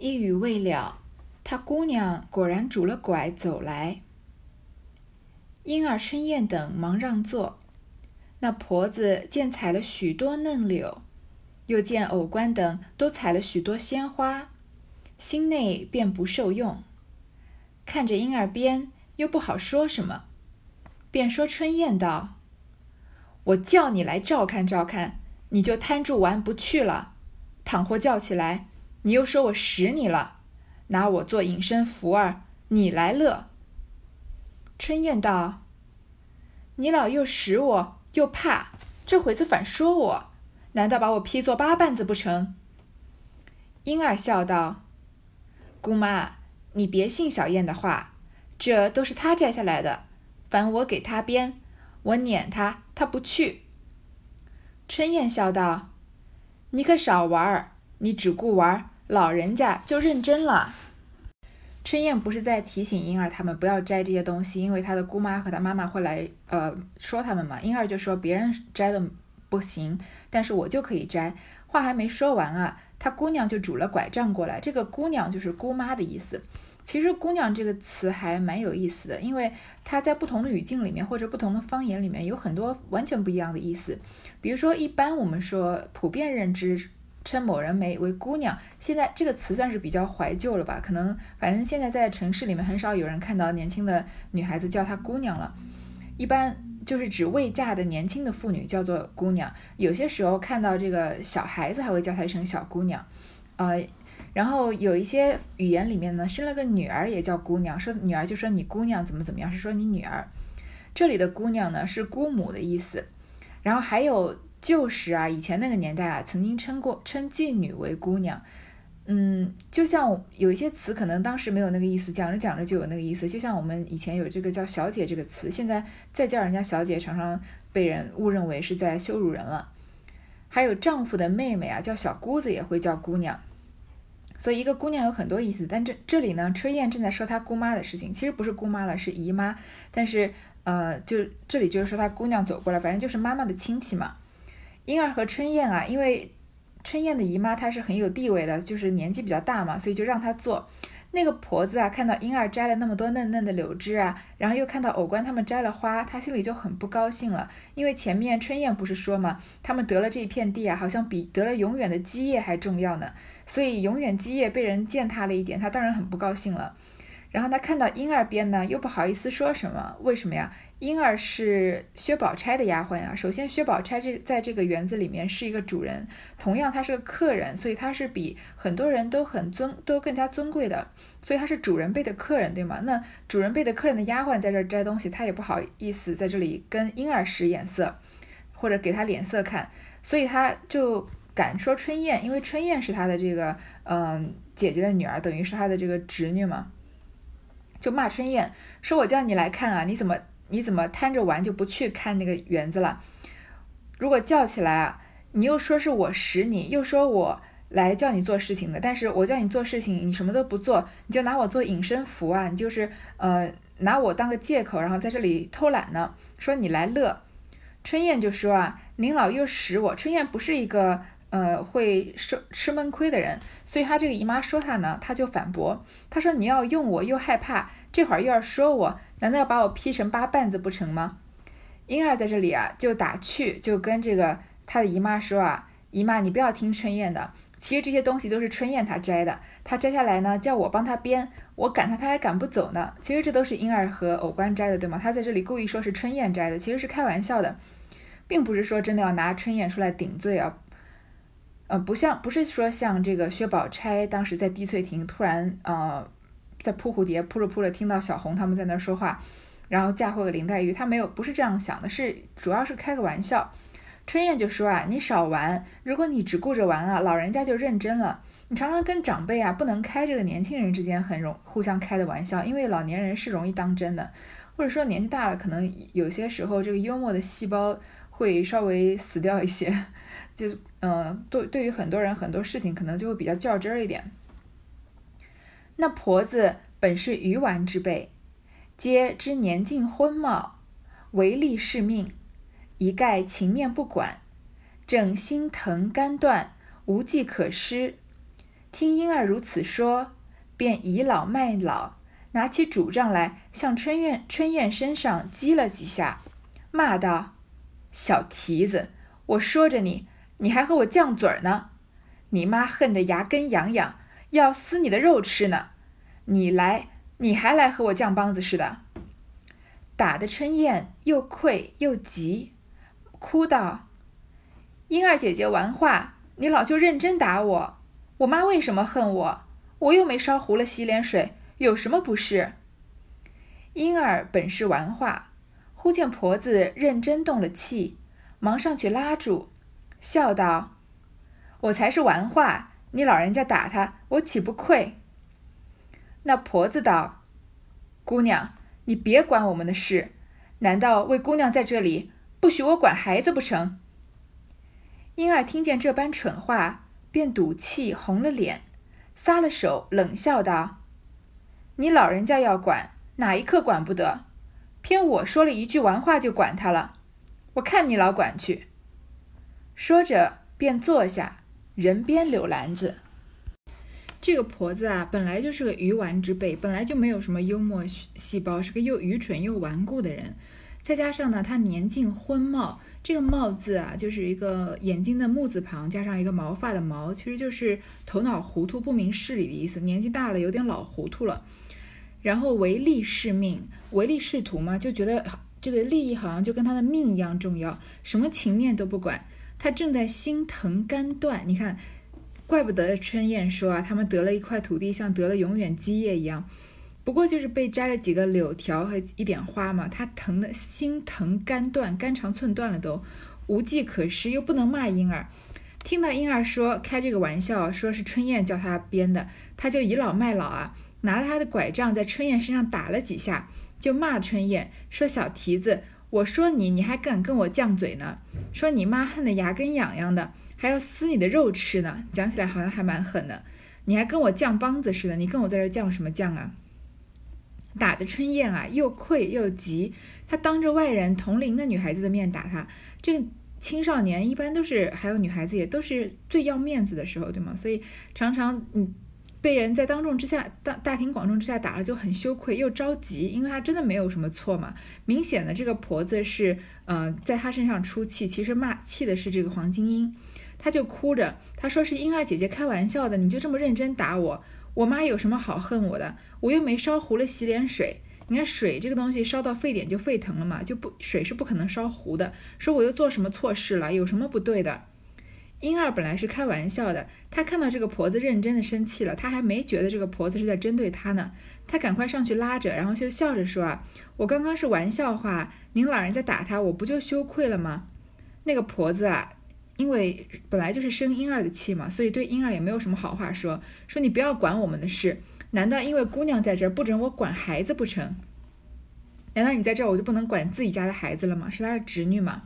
一语未了，他姑娘果然拄了拐走来。莺儿、春燕等忙让座。那婆子见采了许多嫩柳，又见偶官等都采了许多鲜花，心内便不受用。看着莺儿边，又不好说什么，便说春燕道：“我叫你来照看照看，你就摊住玩不去了；倘或叫起来，你又说我使你了，拿我做隐身符儿，你来乐。”春燕道：“你老又使我。”又怕这会子反说我，难道把我劈作八瓣子不成？莺儿笑道：“姑妈，你别信小燕的话，这都是她摘下来的，凡我给她编，我撵她，她不去。”春燕笑道：“你可少玩儿，你只顾玩儿，老人家就认真了。”春燕不是在提醒婴儿他们不要摘这些东西，因为他的姑妈和他妈妈会来呃说他们嘛。婴儿就说别人摘的不行，但是我就可以摘。话还没说完啊，他姑娘就拄了拐杖过来。这个姑娘就是姑妈的意思。其实姑娘这个词还蛮有意思的，因为它在不同的语境里面或者不同的方言里面有很多完全不一样的意思。比如说，一般我们说普遍认知。称某人为为姑娘，现在这个词算是比较怀旧了吧？可能反正现在在城市里面很少有人看到年轻的女孩子叫她姑娘了，一般就是指未嫁的年轻的妇女叫做姑娘。有些时候看到这个小孩子还会叫她一声小姑娘，呃，然后有一些语言里面呢，生了个女儿也叫姑娘，说女儿就说你姑娘怎么怎么样，是说你女儿。这里的姑娘呢是姑母的意思，然后还有。旧时啊，以前那个年代啊，曾经称过称妓女为姑娘，嗯，就像有一些词可能当时没有那个意思，讲着讲着就有那个意思。就像我们以前有这个叫小姐这个词，现在再叫人家小姐，常常被人误认为是在羞辱人了。还有丈夫的妹妹啊，叫小姑子也会叫姑娘，所以一个姑娘有很多意思。但这这里呢，春燕正在说她姑妈的事情，其实不是姑妈了，是姨妈。但是呃，就这里就是说她姑娘走过来，反正就是妈妈的亲戚嘛。莺儿和春燕啊，因为春燕的姨妈她是很有地位的，就是年纪比较大嘛，所以就让她做。那个婆子啊，看到莺儿摘了那么多嫩嫩的柳枝啊，然后又看到偶官他们摘了花，她心里就很不高兴了。因为前面春燕不是说嘛，他们得了这一片地啊，好像比得了永远的基业还重要呢，所以永远基业被人践踏了一点，她当然很不高兴了。然后她看到莺儿边呢，又不好意思说什么，为什么呀？婴儿是薛宝钗的丫鬟呀。首先，薛宝钗这在这个园子里面是一个主人，同样她是个客人，所以她是比很多人都很尊，都更加尊贵的。所以她是主人辈的客人，对吗？那主人辈的客人的丫鬟在这摘东西，她也不好意思在这里跟婴儿使眼色，或者给她脸色看，所以她就敢说春燕，因为春燕是她的这个嗯姐姐的女儿，等于是她的这个侄女嘛，就骂春燕说：“我叫你来看啊，你怎么？”你怎么贪着玩就不去看那个园子了？如果叫起来啊，你又说是我使你，又说我来叫你做事情的。但是我叫你做事情，你什么都不做，你就拿我做隐身符啊！你就是呃拿我当个借口，然后在这里偷懒呢。说你来乐，春燕就说啊，您老又使我。春燕不是一个呃会受吃闷亏的人，所以她这个姨妈说她呢，她就反驳，她说你要用我又害怕，这会儿又要说我。难道要把我劈成八瓣子不成吗？婴儿在这里啊，就打趣，就跟这个他的姨妈说啊：“姨妈，你不要听春燕的，其实这些东西都是春燕她摘的，她摘下来呢，叫我帮她编，我赶她，她还赶不走呢。其实这都是婴儿和偶官摘的，对吗？他在这里故意说是春燕摘的，其实是开玩笑的，并不是说真的要拿春燕出来顶罪啊。呃，不像，不是说像这个薛宝钗当时在滴翠亭突然呃。”在扑蝴蝶，扑着扑着，听到小红他们在那儿说话，然后嫁祸给林黛玉。他没有，不是这样想的，是主要是开个玩笑。春燕就说啊，你少玩，如果你只顾着玩啊，老人家就认真了。你常常跟长辈啊，不能开这个年轻人之间很容互相开的玩笑，因为老年人是容易当真的，或者说年纪大了，可能有些时候这个幽默的细胞会稍微死掉一些，就嗯，对，对于很多人很多事情可能就会比较较真儿一点。那婆子本是鱼丸之辈，皆知年近婚貌，唯利是命，一概情面不管，正心疼肝断，无计可施。听婴儿如此说，便倚老卖老，拿起拄杖来，向春燕春燕身上击了几下，骂道：“小蹄子，我说着你，你还和我犟嘴儿呢！你妈恨得牙根痒痒，要撕你的肉吃呢！你来，你还来和我犟梆子似的！”打的春燕又愧又急，哭道：“英儿姐姐玩话，你老就认真打我。我妈为什么恨我？我又没烧糊了洗脸水，有什么不是？”英儿本是玩话，忽见婆子认真动了气，忙上去拉住，笑道：“我才是玩话，你老人家打他，我岂不愧？”那婆子道：“姑娘。”你别管我们的事，难道为姑娘在这里不许我管孩子不成？婴儿听见这般蠢话，便赌气红了脸，撒了手，冷笑道：“你老人家要管，哪一刻管不得？偏我说了一句玩话就管他了，我看你老管去。”说着便坐下，人编柳篮子。这个婆子啊，本来就是个愚顽之辈，本来就没有什么幽默细胞，是个又愚蠢又顽固的人。再加上呢，她年近昏茂，这个“茂”字啊，就是一个眼睛的木字旁加上一个毛发的“毛”，其实就是头脑糊涂、不明事理的意思。年纪大了，有点老糊涂了。然后唯利是命，唯利是图嘛，就觉得这个利益好像就跟他的命一样重要，什么情面都不管。他正在心疼肝断，你看。怪不得春燕说啊，他们得了一块土地，像得了永远基业一样。不过就是被摘了几个柳条和一点花嘛，他疼的心疼肝断，肝肠寸断了都，无计可施，又不能骂婴儿。听到婴儿说开这个玩笑，说是春燕叫他编的，他就倚老卖老啊，拿了他的拐杖在春燕身上打了几下，就骂春燕说：“小蹄子，我说你，你还敢跟我犟嘴呢？说你妈恨得牙根痒痒的。”还要撕你的肉吃呢，讲起来好像还蛮狠的。你还跟我犟梆子似的，你跟我在这犟什么犟啊？打的春燕啊，又愧又急。他当着外人同龄的女孩子的面打他，这个青少年一般都是，还有女孩子也都是最要面子的时候，对吗？所以常常你被人在当众之下、大大庭广众之下打了，就很羞愧又着急，因为他真的没有什么错嘛。明显的这个婆子是，呃，在他身上出气，其实骂气的是这个黄金英。他就哭着，他说是婴儿姐姐开玩笑的，你就这么认真打我？我妈有什么好恨我的？我又没烧糊了洗脸水。你看水这个东西烧到沸点就沸腾了嘛，就不水是不可能烧糊的。说我又做什么错事了？有什么不对的？婴儿本来是开玩笑的，他看到这个婆子认真的生气了，他还没觉得这个婆子是在针对他呢，他赶快上去拉着，然后就笑着说啊，我刚刚是玩笑话，您老人家打他，我不就羞愧了吗？那个婆子啊。因为本来就是生婴儿的气嘛，所以对婴儿也没有什么好话说。说你不要管我们的事，难道因为姑娘在这儿不准我管孩子不成？难道你在这儿我就不能管自己家的孩子了吗？是他的侄女吗？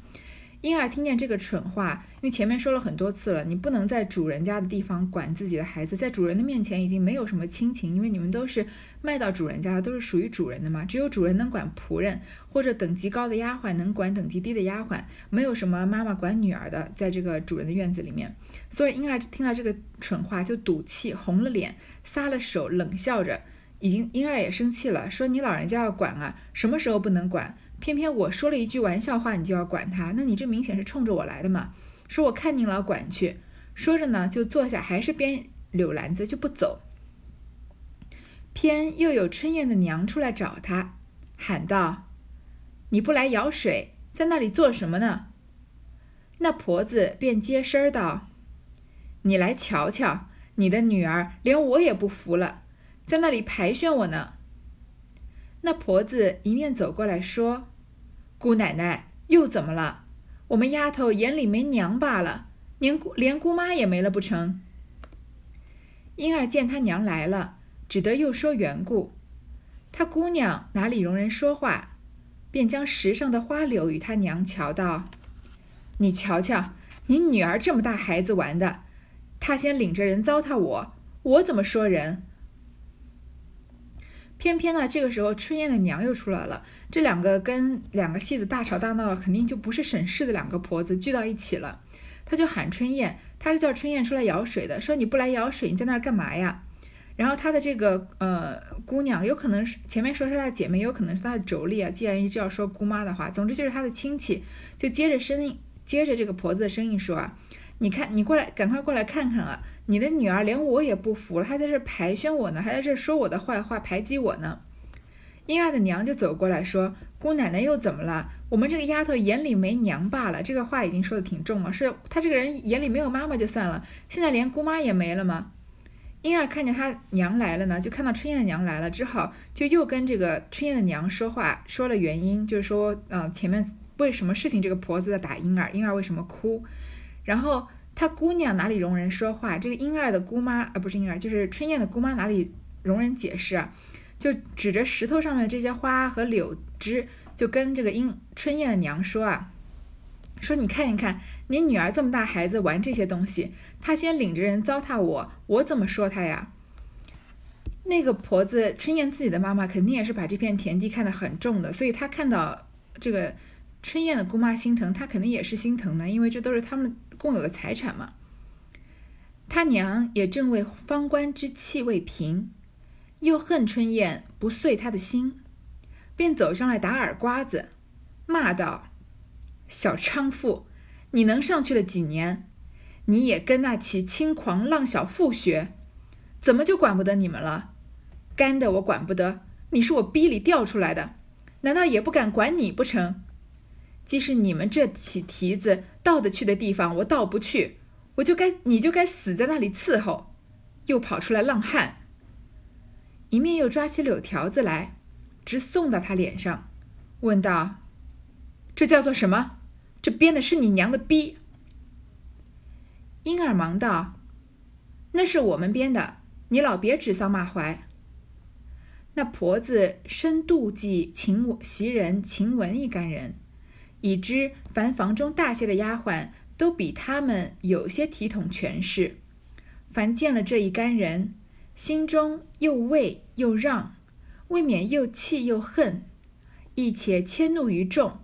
婴儿听见这个蠢话，因为前面说了很多次了，你不能在主人家的地方管自己的孩子，在主人的面前已经没有什么亲情，因为你们都是卖到主人家的，都是属于主人的嘛。只有主人能管仆人，或者等级高的丫鬟能管等级低的丫鬟，没有什么妈妈管女儿的，在这个主人的院子里面。所以婴儿听到这个蠢话就赌气，红了脸，撒了手，冷笑着，已经婴儿也生气了，说你老人家要管啊，什么时候不能管？偏偏我说了一句玩笑话，你就要管他，那你这明显是冲着我来的嘛？说我看您老管去，说着呢就坐下，还是编柳篮子就不走。偏又有春燕的娘出来找他，喊道：“你不来舀水，在那里做什么呢？”那婆子便接声道：“你来瞧瞧，你的女儿连我也不服了，在那里排宣我呢。”那婆子一面走过来说。姑奶奶又怎么了？我们丫头眼里没娘罢了，连连姑妈也没了不成？婴儿见他娘来了，只得又说缘故。他姑娘哪里容人说话，便将石上的花柳与他娘瞧道：“你瞧瞧，你女儿这么大孩子玩的，他先领着人糟蹋我，我怎么说人？”偏偏呢，这个时候春燕的娘又出来了。这两个跟两个戏子大吵大闹，肯定就不是省事的两个婆子聚到一起了。她就喊春燕，她是叫春燕出来舀水的，说你不来舀水，你在那儿干嘛呀？然后她的这个呃姑娘，有可能是前面说是她的姐妹，有可能是她的妯娌啊。既然一直要说姑妈的话，总之就是她的亲戚，就接着声音，接着这个婆子的声音说啊，你看你过来，赶快过来看看啊，你的女儿连我也不服了，还在这排宣我呢，还在这说我的坏话，排挤我呢。婴儿的娘就走过来说，姑奶奶又怎么了？我们这个丫头眼里没娘罢了。这个话已经说的挺重了，是她这个人眼里没有妈妈就算了，现在连姑妈也没了吗？婴儿看见他娘来了呢，就看到春燕的娘来了，只好就又跟这个春燕的娘说话，说了原因，就是说，嗯，前面为什么事情这个婆子在打婴儿，婴儿为什么哭？然后他姑娘哪里容人说话？这个婴儿的姑妈啊，不是婴儿，就是春燕的姑妈哪里容人解释啊？就指着石头上面的这些花和柳枝，就跟这个婴春燕的娘说啊。说你看一看，你女儿这么大孩子玩这些东西，她先领着人糟蹋我，我怎么说她呀？那个婆子春燕自己的妈妈肯定也是把这片田地看得很重的，所以她看到这个春燕的姑妈心疼，她肯定也是心疼的，因为这都是他们共有的财产嘛。他娘也正为方官之气未平，又恨春燕不遂他的心，便走上来打耳瓜子，骂道。小娼妇，你能上去了几年？你也跟那起轻狂浪小妇学，怎么就管不得你们了？干的我管不得，你是我逼里调出来的，难道也不敢管你不成？即使你们这起蹄子到得去的地方，我到不去，我就该你就该死在那里伺候，又跑出来浪汉。一面又抓起柳条子来，直送到他脸上，问道：“这叫做什么？”这编的是你娘的逼！婴儿忙道：“那是我们编的，你老别指桑骂槐。”那婆子深妒忌秦袭人、晴雯一干人，已知凡房中大些的丫鬟都比他们有些体统权势，凡见了这一干人，心中又畏又让，未免又气又恨，亦且迁怒于众。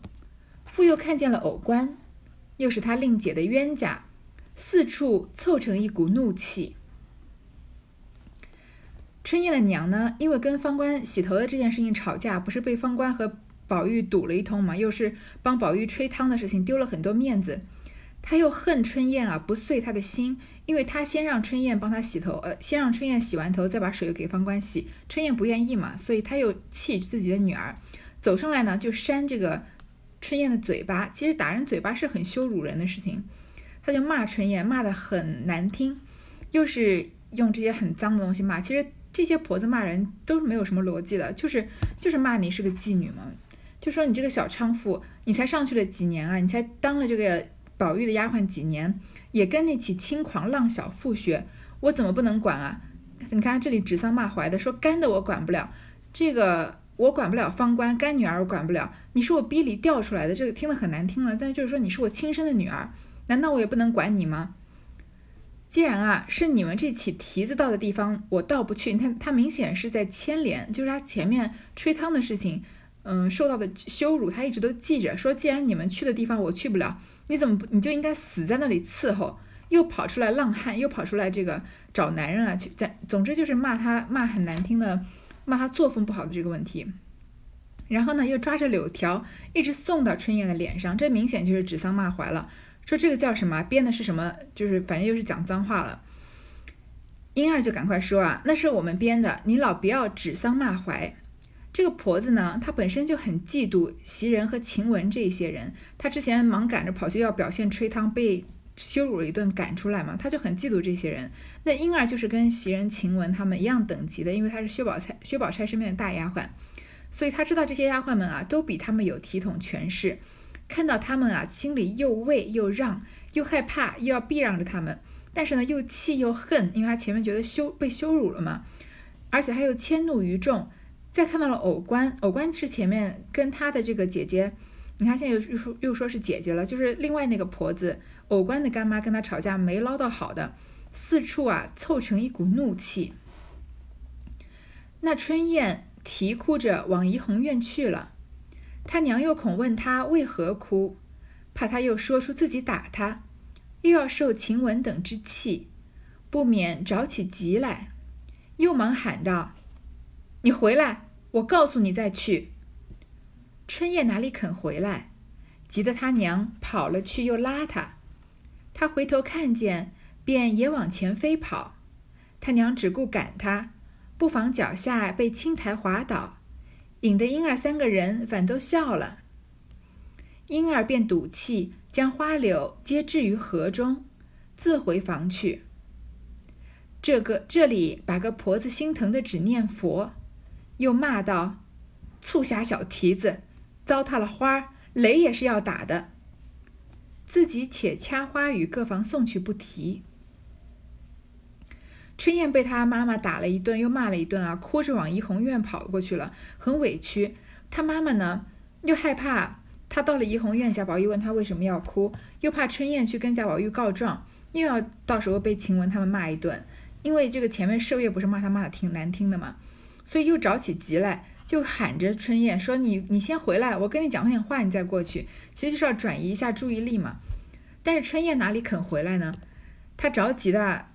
复又看见了偶官，又是他令姐的冤家，四处凑成一股怒气。春燕的娘呢，因为跟方官洗头的这件事情吵架，不是被方官和宝玉堵了一通嘛，又是帮宝玉吹汤的事情，丢了很多面子。他又恨春燕啊，不遂他的心，因为他先让春燕帮他洗头，呃，先让春燕洗完头，再把水给方官洗，春燕不愿意嘛，所以他又气自己的女儿，走上来呢，就扇这个。春燕的嘴巴，其实打人嘴巴是很羞辱人的事情，他就骂春燕，骂得很难听，又是用这些很脏的东西骂。其实这些婆子骂人都是没有什么逻辑的，就是就是骂你是个妓女嘛，就说你这个小娼妇，你才上去了几年啊，你才当了这个宝玉的丫鬟几年，也跟那起轻狂浪小妇学，我怎么不能管啊？你看这里指桑骂槐的，说干的我管不了，这个。我管不了方官干女儿，我管不了。你是我逼里调出来的，这个听得很难听了。但是就是说你是我亲生的女儿，难道我也不能管你吗？既然啊是你们这起蹄子到的地方，我到不去。你看他明显是在牵连，就是他前面吹汤的事情，嗯，受到的羞辱，他一直都记着。说既然你们去的地方我去不了，你怎么不你就应该死在那里伺候？又跑出来浪汉，又跑出来这个找男人啊，去在总之就是骂他骂很难听的。骂他作风不好的这个问题，然后呢，又抓着柳条一直送到春燕的脸上，这明显就是指桑骂槐了。说这个叫什么？编的是什么？就是反正又是讲脏话了。英儿就赶快说啊，那是我们编的，你老不要指桑骂槐。这个婆子呢，她本身就很嫉妒袭人和晴雯这些人，她之前忙赶着跑去要表现吹汤被。羞辱了一顿，赶出来嘛，她就很嫉妒这些人。那婴儿就是跟袭人、晴雯他们一样等级的，因为她是薛宝钗、薛宝钗身边的大丫鬟，所以她知道这些丫鬟们啊，都比他们有体统权势。看到他们啊，心里又畏又让，又害怕，又要避让着他们，但是呢，又气又恨，因为她前面觉得羞被羞辱了嘛，而且她又迁怒于众。再看到了偶官，偶官是前面跟他的这个姐姐。你看，现在又又说又说是姐姐了，就是另外那个婆子，偶官的干妈跟她吵架没捞到好的，四处啊凑成一股怒气。那春燕啼哭着往怡红院去了，她娘又恐问她为何哭，怕她又说出自己打她，又要受晴雯等之气，不免着起急来，又忙喊道：“你回来！我告诉你再去。”春燕哪里肯回来，急得他娘跑了去，又拉他。他回头看见，便也往前飞跑。他娘只顾赶他，不妨脚下被青苔滑倒，引得婴儿三个人反都笑了。婴儿便赌气。将花柳皆置于河中，自回房去。这个这里把个婆子心疼的只念佛，又骂道：“促狭小蹄子，糟蹋了花，雷也是要打的。”自己且掐花与各房送去不提。春燕被她妈妈打了一顿，又骂了一顿啊，哭着往怡红院跑过去了，很委屈。她妈妈呢，又害怕。他到了怡红院，贾宝玉问他为什么要哭，又怕春燕去跟贾宝玉告状，又要到时候被晴雯他们骂一顿。因为这个前面麝月不是骂他骂的挺难听的嘛，所以又着起急来，就喊着春燕说：“你你先回来，我跟你讲点话，你再过去。”其实就是要转移一下注意力嘛。但是春燕哪里肯回来呢？她着急的，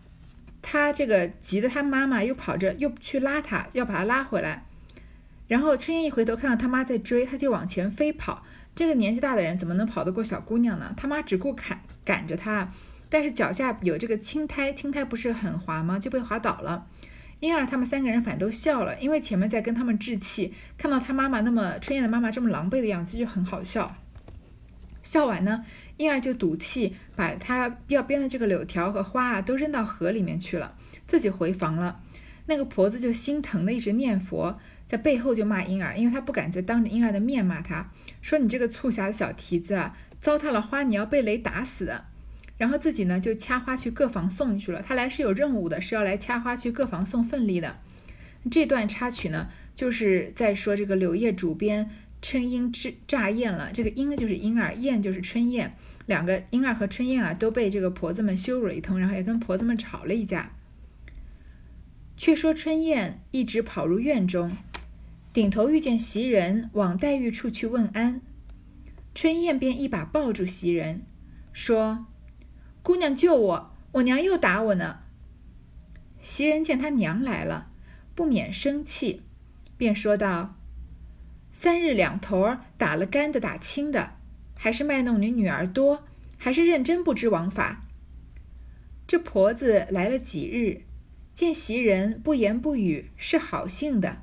她这个急的，她妈妈又跑着又去拉她，要把她拉回来。然后春燕一回头看到他妈在追，她就往前飞跑。这个年纪大的人怎么能跑得过小姑娘呢？他妈只顾赶赶着她，但是脚下有这个青苔，青苔不是很滑吗？就被滑倒了。婴儿他们三个人反都笑了，因为前面在跟他们置气，看到他妈妈那么春燕的妈妈这么狼狈的样子就很好笑。笑完呢，婴儿就赌气把他要编的这个柳条和花啊都扔到河里面去了，自己回房了。那个婆子就心疼的一直念佛。在背后就骂婴儿，因为他不敢再当着婴儿的面骂他，说你这个促狭的小蹄子啊，糟蹋了花，你要被雷打死的。然后自己呢就掐花去各房送去了。他来是有任务的，是要来掐花去各房送份例的。这段插曲呢，就是在说这个柳叶主编春莺之乍艳了。这个莺呢就是婴儿，燕就是春燕，两个婴儿和春燕啊都被这个婆子们羞辱了一通，然后也跟婆子们吵了一架。却说春燕一直跑入院中。顶头遇见袭人往黛玉处去问安，春燕便一把抱住袭人，说：“姑娘救我，我娘又打我呢。”袭人见他娘来了，不免生气，便说道：“三日两头打了干的打轻的，还是卖弄你女儿多，还是认真不知王法？”这婆子来了几日，见袭人不言不语，是好性的。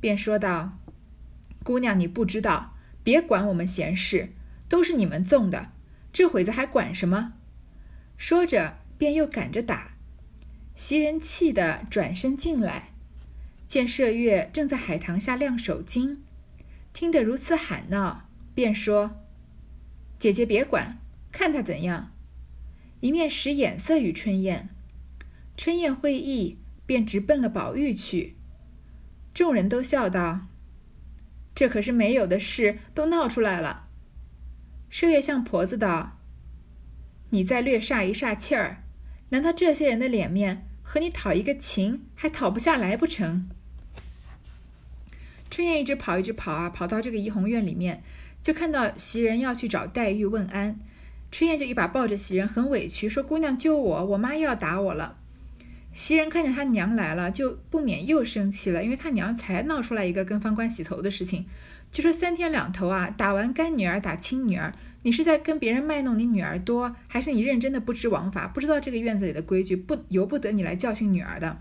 便说道：“姑娘，你不知道，别管我们闲事，都是你们纵的，这会子还管什么？”说着，便又赶着打。袭人气得转身进来，见麝月正在海棠下晾手巾，听得如此喊闹，便说：“姐姐别管，看他怎样。”一面使眼色与春燕，春燕会意，便直奔了宝玉去。众人都笑道：“这可是没有的事，都闹出来了。”麝月向婆子道：“你再略煞一煞气儿，难道这些人的脸面和你讨一个情还讨不下来不成？”春燕一直跑，一直跑啊，跑到这个怡红院里面，就看到袭人要去找黛玉问安，春燕就一把抱着袭人，很委屈，说：“姑娘救我，我妈又要打我了。”袭人看见他娘来了，就不免又生气了，因为他娘才闹出来一个跟方官洗头的事情，就说三天两头啊，打完干女儿打亲女儿，你是在跟别人卖弄你女儿多，还是你认真的不知王法，不知道这个院子里的规矩，不由不得你来教训女儿的？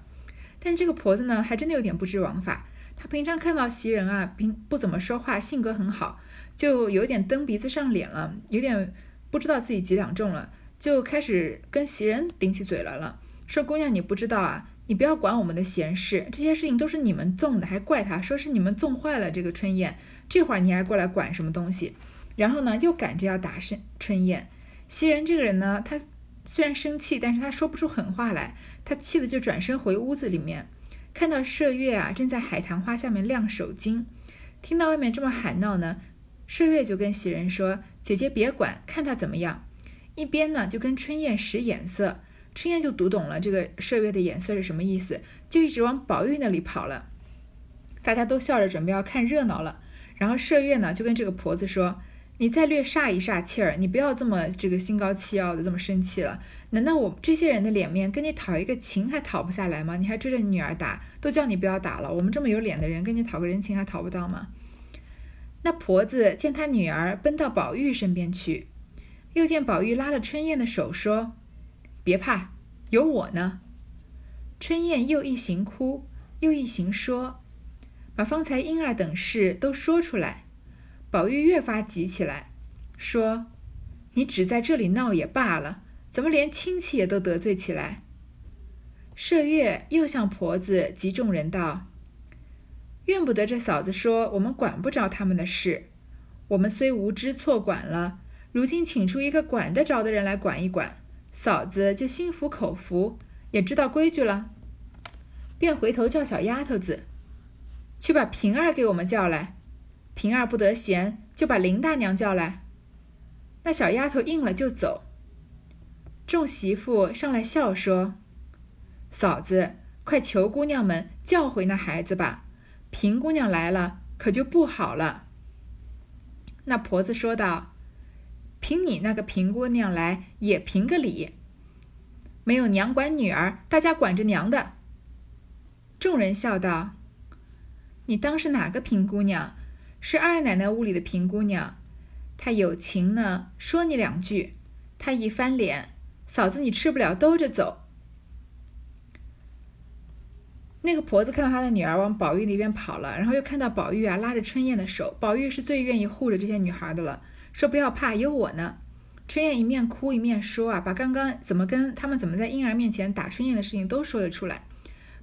但这个婆子呢，还真的有点不知王法。她平常看到袭人啊，平不怎么说话，性格很好，就有点蹬鼻子上脸了，有点不知道自己几两重了，就开始跟袭人顶起嘴来了。说姑娘，你不知道啊，你不要管我们的闲事，这些事情都是你们纵的，还怪她，说是你们纵坏了这个春燕。这会儿你还过来管什么东西？然后呢，又赶着要打春春燕。袭人这个人呢，他虽然生气，但是他说不出狠话来，他气的就转身回屋子里面，看到麝月啊正在海棠花下面晾手巾，听到外面这么喊闹呢，麝月就跟袭人说：“姐姐别管，看他怎么样。”一边呢就跟春燕使眼色。春燕就读懂了这个麝月的眼色是什么意思，就一直往宝玉那里跑了。大家都笑着准备要看热闹了。然后麝月呢就跟这个婆子说：“你再略煞一煞气儿，你不要这么这个心高气傲的这么生气了。难道我这些人的脸面跟你讨一个情还讨不下来吗？你还追着你女儿打，都叫你不要打了。我们这么有脸的人跟你讨个人情还讨不到吗？那婆子见她女儿奔到宝玉身边去，又见宝玉拉了春燕的手，说：“别怕，有我呢。”春燕又一行哭，又一行说，把方才婴儿等事都说出来。宝玉越发急起来，说：“你只在这里闹也罢了。”怎么连亲戚也都得罪起来？麝月又向婆子及众人道：“怨不得这嫂子说我们管不着他们的事。我们虽无知错管了，如今请出一个管得着的人来管一管，嫂子就心服口服，也知道规矩了。便回头叫小丫头子去把平儿给我们叫来。平儿不得闲，就把林大娘叫来。那小丫头应了就走。”众媳妇上来笑说：“嫂子，快求姑娘们叫回那孩子吧。平姑娘来了，可就不好了。”那婆子说道：“凭你那个平姑娘来，也评个理。没有娘管女儿，大家管着娘的。”众人笑道：“你当是哪个平姑娘？是二奶奶屋里的平姑娘。她有情呢，说你两句，她一翻脸。”嫂子，你吃不了兜着走。那个婆子看到她的女儿往宝玉那边跑了，然后又看到宝玉啊拉着春燕的手，宝玉是最愿意护着这些女孩的了，说不要怕，有我呢。春燕一面哭一面说啊，把刚刚怎么跟他们怎么在婴儿面前打春燕的事情都说了出来。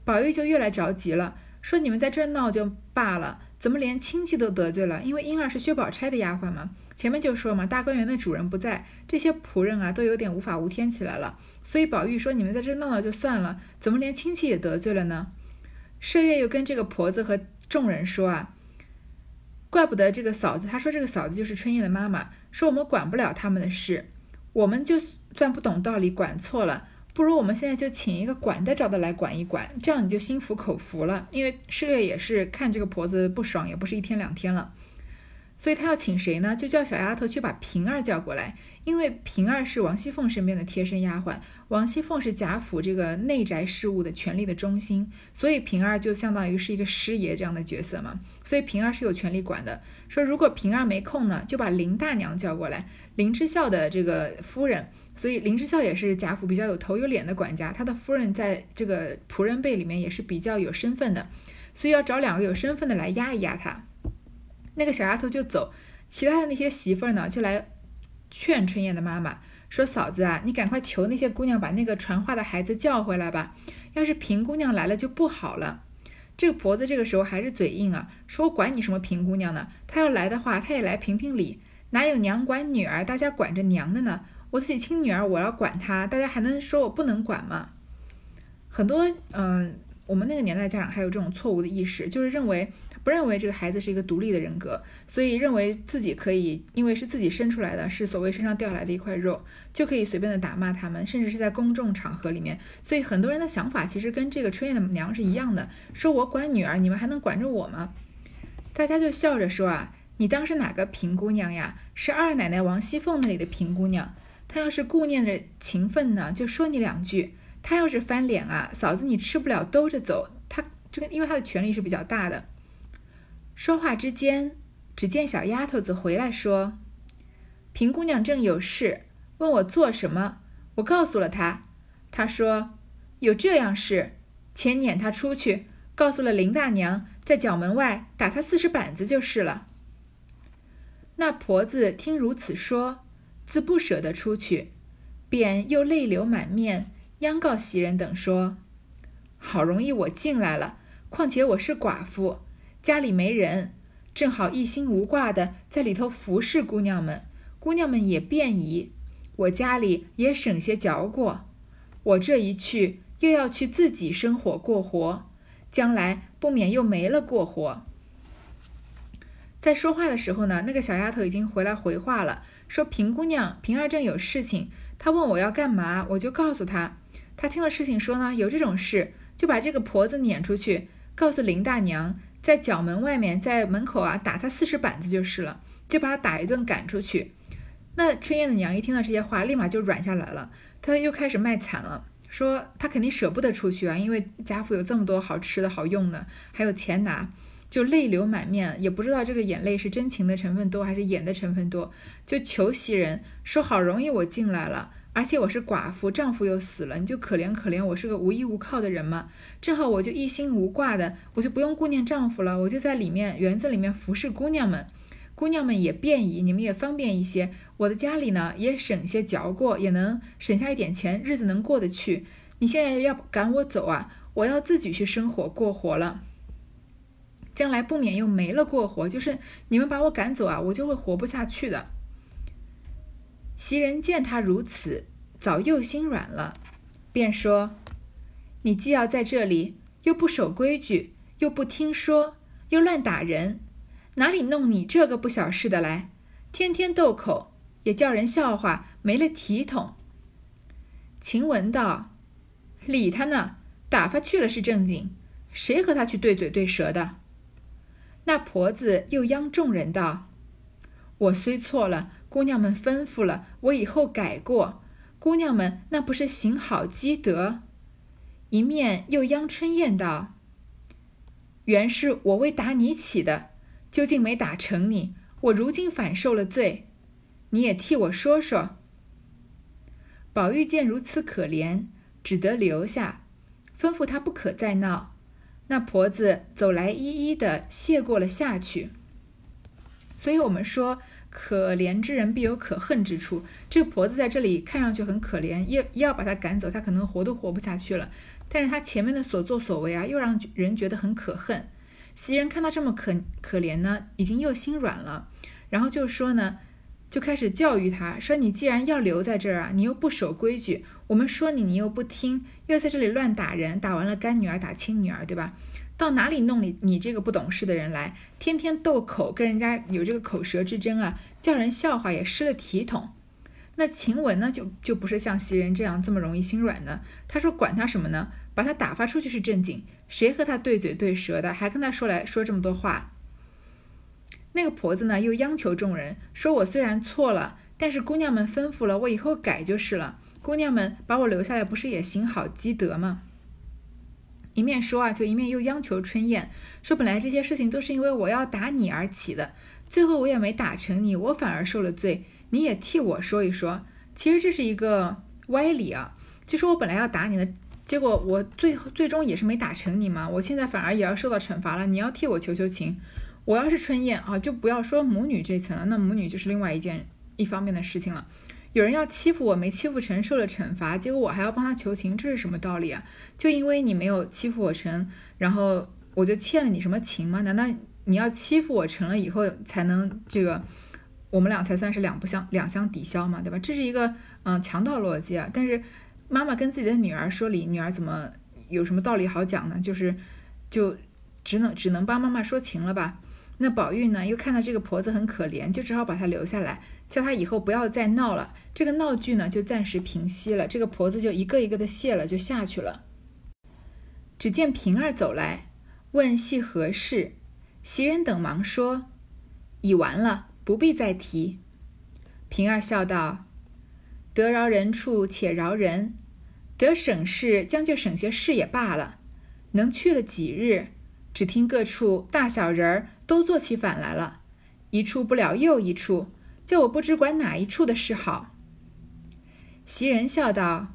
宝玉就越来着急了，说你们在这闹就罢了，怎么连亲戚都得罪了？因为婴儿是薛宝钗的丫鬟嘛。前面就说嘛，大观园的主人不在，这些仆人啊都有点无法无天起来了。所以宝玉说：“你们在这闹闹就算了，怎么连亲戚也得罪了呢？”麝月又跟这个婆子和众人说啊：“怪不得这个嫂子，她说这个嫂子就是春燕的妈妈，说我们管不了他们的事，我们就算不懂道理，管错了，不如我们现在就请一个管得着的来管一管，这样你就心服口服了。因为麝月也是看这个婆子不爽，也不是一天两天了。”所以他要请谁呢？就叫小丫头去把平儿叫过来，因为平儿是王熙凤身边的贴身丫鬟，王熙凤是贾府这个内宅事务的权力的中心，所以平儿就相当于是一个师爷这样的角色嘛。所以平儿是有权力管的。说如果平儿没空呢，就把林大娘叫过来，林之孝的这个夫人，所以林之孝也是贾府比较有头有脸的管家，他的夫人在这个仆人辈里面也是比较有身份的，所以要找两个有身份的来压一压他。那个小丫头就走，其他的那些媳妇儿呢，就来劝春燕的妈妈说：“嫂子啊，你赶快求那些姑娘把那个传话的孩子叫回来吧。要是平姑娘来了就不好了。”这个婆子这个时候还是嘴硬啊，说：“管你什么平姑娘呢？她要来的话，她也来评评理。哪有娘管女儿，大家管着娘的呢？我自己亲女儿，我要管她，大家还能说我不能管吗？”很多嗯，我们那个年代家长还有这种错误的意识，就是认为。不认为这个孩子是一个独立的人格，所以认为自己可以，因为是自己生出来的，是所谓身上掉下来的一块肉，就可以随便的打骂他们，甚至是在公众场合里面。所以很多人的想法其实跟这个春燕的娘是一样的，说我管女儿，你们还能管着我吗？大家就笑着说啊，你当是哪个平姑娘呀？是二奶奶王熙凤那里的平姑娘。他要是顾念着情分呢，就说你两句；他要是翻脸啊，嫂子你吃不了兜着走。他这个因为他的权力是比较大的。说话之间，只见小丫头子回来说：“平姑娘正有事，问我做什么。我告诉了她，她说有这样事，且撵她出去，告诉了林大娘，在角门外打她四十板子就是了。”那婆子听如此说，自不舍得出去，便又泪流满面，央告袭人等说：“好容易我进来了，况且我是寡妇。”家里没人，正好一心无挂的在里头服侍姑娘们，姑娘们也便宜，我家里也省些嚼过。我这一去，又要去自己生火过活，将来不免又没了过活。在说话的时候呢，那个小丫头已经回来回话了，说平姑娘平儿正有事情，她问我要干嘛，我就告诉她。她听了事情说呢，有这种事，就把这个婆子撵出去，告诉林大娘。在角门外面，在门口啊，打她四十板子就是了。就把他打一顿赶出去。那春燕的娘一听到这些话，立马就软下来了，她又开始卖惨了，说她肯定舍不得出去啊，因为家父有这么多好吃的好用的，还有钱拿，就泪流满面，也不知道这个眼泪是真情的成分多还是演的成分多，就求袭人说：“好容易我进来了。”而且我是寡妇，丈夫又死了，你就可怜可怜我是个无依无靠的人嘛。正好我就一心无挂的，我就不用顾念丈夫了，我就在里面园子里面服侍姑娘们，姑娘们也便宜，你们也方便一些。我的家里呢也省些嚼过，也能省下一点钱，日子能过得去。你现在要赶我走啊？我要自己去生活过活了，将来不免又没了过活，就是你们把我赶走啊，我就会活不下去的。袭人见他如此，早又心软了，便说：“你既要在这里，又不守规矩，又不听说，又乱打人，哪里弄你这个不小事的来？天天斗口，也叫人笑话，没了体统。”晴雯道：“理他呢，打发去了是正经，谁和他去对嘴对舌的？”那婆子又央众人道：“我虽错了。”姑娘们吩咐了，我以后改过。姑娘们那不是行好积德？一面又央春燕道：“原是我为打你起的，究竟没打成你。我如今反受了罪，你也替我说说。”宝玉见如此可怜，只得留下，吩咐他不可再闹。那婆子走来，一一的谢过了下去。所以我们说。可怜之人必有可恨之处。这个婆子在这里看上去很可怜，要要把她赶走，她可能活都活不下去了。但是她前面的所作所为啊，又让人觉得很可恨。袭人看到这么可可怜呢，已经又心软了，然后就说呢，就开始教育他说：“你既然要留在这儿啊，你又不守规矩，我们说你，你又不听，又在这里乱打人，打完了干女儿打亲女儿，对吧？”到哪里弄你你这个不懂事的人来，天天斗口，跟人家有这个口舌之争啊，叫人笑话也失了体统。那晴雯呢，就就不是像袭人这样这么容易心软的。他说管他什么呢，把他打发出去是正经，谁和他对嘴对舌的，还跟他说来说这么多话。那个婆子呢，又央求众人说：“我虽然错了，但是姑娘们吩咐了，我以后改就是了。姑娘们把我留下来，不是也行好积德吗？”一面说啊，就一面又央求春燕说：“本来这些事情都是因为我要打你而起的，最后我也没打成你，我反而受了罪。你也替我说一说。其实这是一个歪理啊，就说我本来要打你的，结果我最最终也是没打成你嘛，我现在反而也要受到惩罚了。你要替我求求情。我要是春燕啊，就不要说母女这层了，那母女就是另外一件一方面的事情了。”有人要欺负我，没欺负成，受了惩罚，结果我还要帮他求情，这是什么道理啊？就因为你没有欺负我成，然后我就欠了你什么情吗？难道你要欺负我成了以后才能这个，我们俩才算是两不相两相抵消嘛，对吧？这是一个嗯强盗逻辑啊！但是妈妈跟自己的女儿说理，女儿怎么有什么道理好讲呢？就是就只能只能帮妈妈说情了吧？那宝玉呢，又看到这个婆子很可怜，就只好把她留下来。叫她以后不要再闹了，这个闹剧呢就暂时平息了。这个婆子就一个一个的谢了，就下去了。只见平儿走来，问系何事，袭人等忙说：“已完了，不必再提。”平儿笑道：“得饶人处且饶人，得省事将就省些事也罢了。能去了几日，只听各处大小人儿都做起反来了，一处不了又一处。”叫我不知管哪一处的是好。袭人笑道：“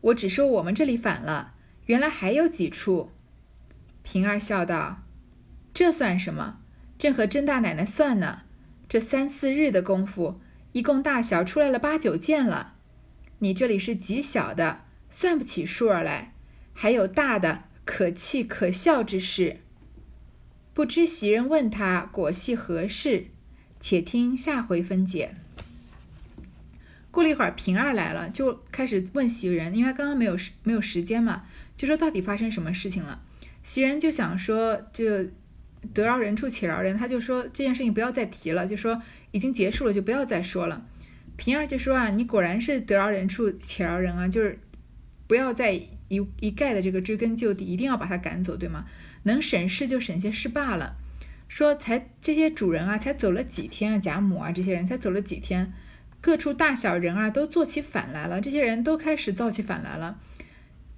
我只说我们这里反了，原来还有几处。”平儿笑道：“这算什么？正和甄大奶奶算呢。这三四日的功夫，一共大小出来了八九件了。你这里是极小的，算不起数儿来，还有大的可气可笑之事。不知袭人问他果系何事？”且听下回分解。过了一会儿，平儿来了，就开始问袭人，因为刚刚没有时没有时间嘛，就说到底发生什么事情了。袭人就想说，就得饶人处且饶人，他就说这件事情不要再提了，就说已经结束了，就不要再说了。平儿就说啊，你果然是得饶人处且饶人啊，就是不要再一一概的这个追根究底，一定要把他赶走，对吗？能省事就省些事罢了。说才这些主人啊，才走了几天啊，贾母啊这些人才走了几天，各处大小人啊都做起反来了，这些人都开始造起反来了，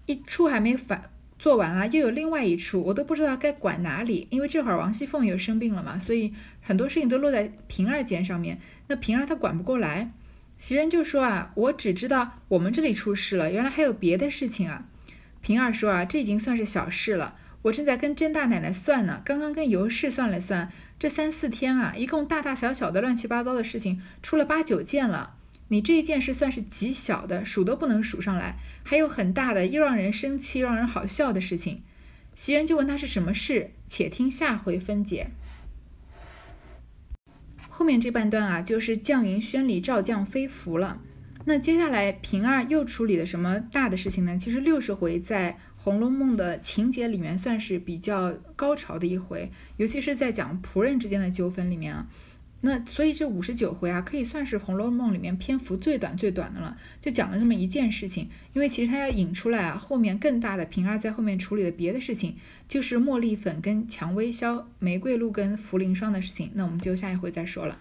一处还没反。做完啊，又有另外一处，我都不知道该管哪里。因为这会儿王熙凤又生病了嘛，所以很多事情都落在平儿肩上面。那平儿她管不过来，袭人就说啊，我只知道我们这里出事了，原来还有别的事情啊。平儿说啊，这已经算是小事了，我正在跟甄大奶奶算呢，刚刚跟尤氏算了算，这三四天啊，一共大大小小的乱七八糟的事情出了八九件了。你这一件事算是极小的，数都不能数上来，还有很大的，又让人生气又让人好笑的事情。袭人就问他是什么事，且听下回分解。后面这半段啊，就是绛云轩里赵将飞服了。那接下来平儿又处理了什么大的事情呢？其实六十回在《红楼梦》的情节里面算是比较高潮的一回，尤其是在讲仆人之间的纠纷里面啊。那所以这五十九回啊，可以算是《红楼梦》里面篇幅最短最短的了，就讲了这么一件事情。因为其实它要引出来啊，后面更大的平儿在后面处理的别的事情，就是茉莉粉跟蔷薇销、玫瑰露跟茯苓霜的事情。那我们就下一回再说了。